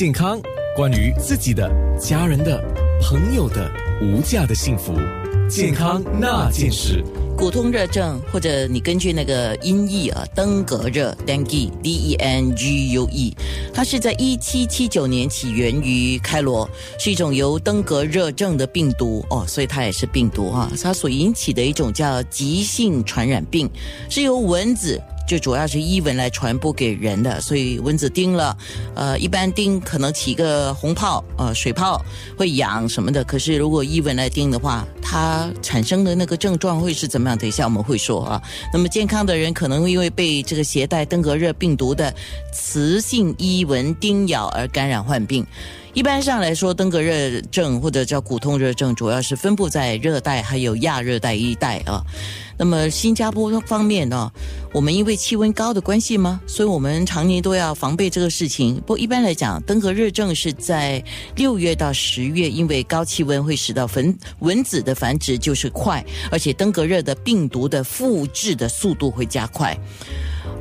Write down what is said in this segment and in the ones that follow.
健康，关于自己的、家人的、朋友的无价的幸福，健康那件事。骨痛热症，或者你根据那个音译啊，登革热 （dengue，d e n g u e），它是在一七七九年起源于开罗，是一种由登革热症的病毒哦，所以它也是病毒哈，它所引起的一种叫急性传染病，是由蚊子。就主要是伊蚊来传播给人的，所以蚊子叮了，呃，一般叮可能起个红泡，呃，水泡会痒什么的。可是如果伊蚊来叮的话，它产生的那个症状会是怎么样？等一下我们会说啊。那么健康的人可能因为被这个携带登革热病毒的雌性伊蚊叮咬而感染患病。一般上来说，登革热症或者叫骨痛热症，主要是分布在热带还有亚热带一带啊。那么新加坡方面呢，我们因为气温高的关系吗？所以我们常年都要防备这个事情。不一般来讲，登革热症是在六月到十月，因为高气温会使到蚊蚊子的繁殖就是快，而且登革热的病毒的复制的速度会加快。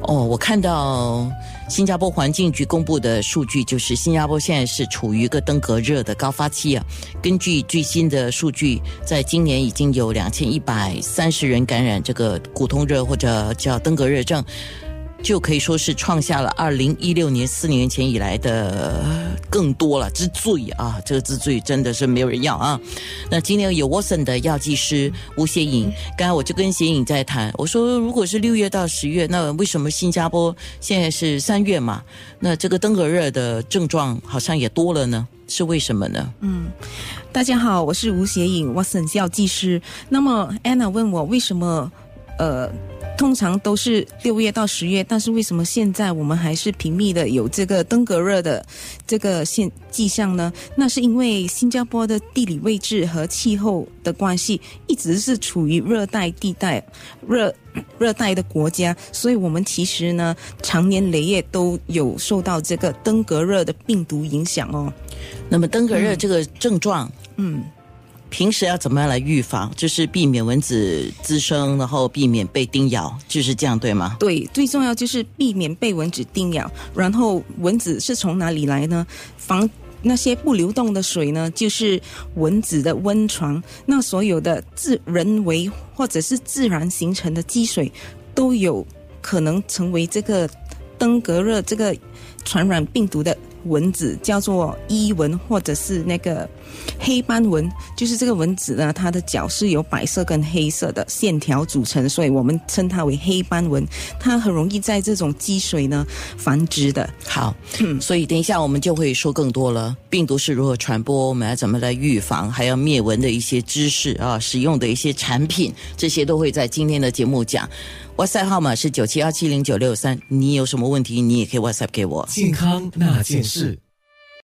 哦，我看到新加坡环境局公布的数据，就是新加坡现在是处于一个登革热的高发期啊。根据最新的数据，在今年已经有两千一百三十人感染这个骨痛热或者叫登革热症。就可以说是创下了二零一六年四年前以来的更多了之最啊！这个之最真的是没有人要啊。那今天有 Watson 的药剂师吴协颖，刚才我就跟协颖在谈，我说如果是六月到十月，那为什么新加坡现在是三月嘛？那这个登革热的症状好像也多了呢？是为什么呢？嗯，大家好，我是吴协颖，Watson 药剂师。那么 Anna 问我为什么呃？通常都是六月到十月，但是为什么现在我们还是频密的有这个登革热的这个现迹象呢？那是因为新加坡的地理位置和气候的关系，一直是处于热带地带、热热带的国家，所以我们其实呢，常年累月都有受到这个登革热的病毒影响哦。那么登革热这个症状，嗯。平时要怎么样来预防？就是避免蚊子滋生，然后避免被叮咬，就是这样，对吗？对，最重要就是避免被蚊子叮咬。然后蚊子是从哪里来呢？防那些不流动的水呢，就是蚊子的温床。那所有的自人为或者是自然形成的积水，都有可能成为这个登革热这个传染病毒的。蚊子叫做伊蚊，或者是那个黑斑蚊，就是这个蚊子呢，它的脚是由白色跟黑色的线条组成，所以我们称它为黑斑蚊。它很容易在这种积水呢繁殖的。好，所以等一下我们就会说更多了，病毒是如何传播，我们要怎么来预防，还要灭蚊的一些知识啊，使用的一些产品，这些都会在今天的节目讲。WhatsApp 号码是九七二七零九六三，你有什么问题，你也可以 WhatsApp 给我。健康那件事。